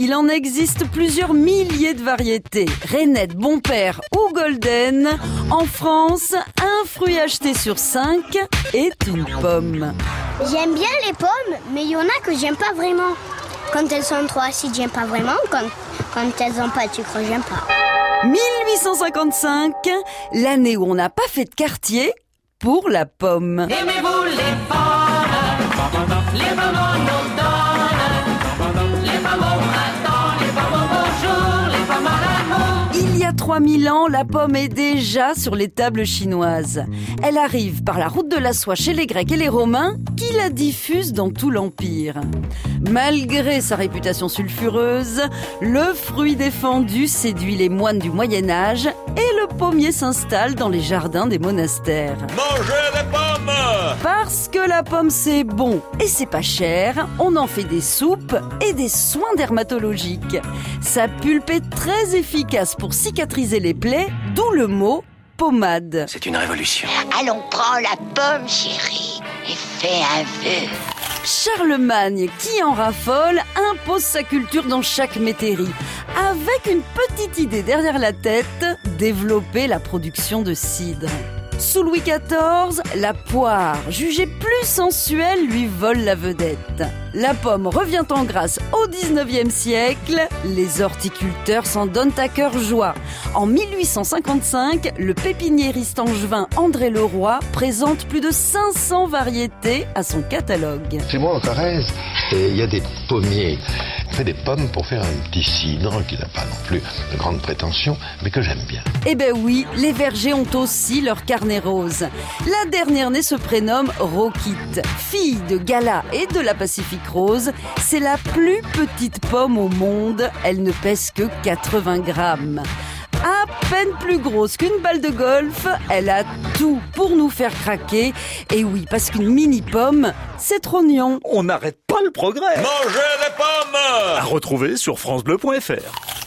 Il en existe plusieurs milliers de variétés. Rainette, Bon Père ou Golden. En France, un fruit acheté sur cinq est une pomme. J'aime bien les pommes, mais il y en a que j'aime pas vraiment. Quand elles sont trop acides, j'aime pas vraiment. Quand, quand elles ont pas de sucre, j'aime pas. 1855, l'année où on n'a pas fait de quartier pour la pomme. Aimez-vous les pommes? 3000 ans, la pomme est déjà sur les tables chinoises. Elle arrive par la route de la soie chez les Grecs et les Romains qui la diffusent dans tout l'Empire. Malgré sa réputation sulfureuse, le fruit défendu séduit les moines du Moyen Âge et le pommier s'installe dans les jardins des monastères. Parce que la pomme c'est bon et c'est pas cher, on en fait des soupes et des soins dermatologiques. Sa pulpe est très efficace pour cicatriser les plaies, d'où le mot pommade. C'est une révolution. Allons, prends la pomme, chérie, et fais un vœu. Charlemagne, qui en raffole, impose sa culture dans chaque métairie, avec une petite idée derrière la tête, développer la production de cidre. Sous Louis XIV, la poire, jugée plus sensuelle, lui vole la vedette. La pomme revient en grâce au 19e siècle, les horticulteurs s'en donnent à cœur joie. En 1855, le pépiniériste angevin André Leroy présente plus de 500 variétés à son catalogue. Chez moi Corrèze, et il y a des pommiers. Fait des pommes pour faire un petit cidre qui n'a pas non plus de grandes prétentions, mais que j'aime bien. Eh ben oui, les vergers ont aussi leur carnet rose. La dernière née se prénomme Rokit. Fille de Gala et de la Pacifique Rose, c'est la plus petite pomme au monde. Elle ne pèse que 80 grammes. À peine plus grosse qu'une balle de golf, elle a tout pour nous faire craquer. Et oui, parce qu'une mini pomme, c'est trop nion. On n'arrête pas le progrès. Mangez des pommes retrouver sur francebleu.fr.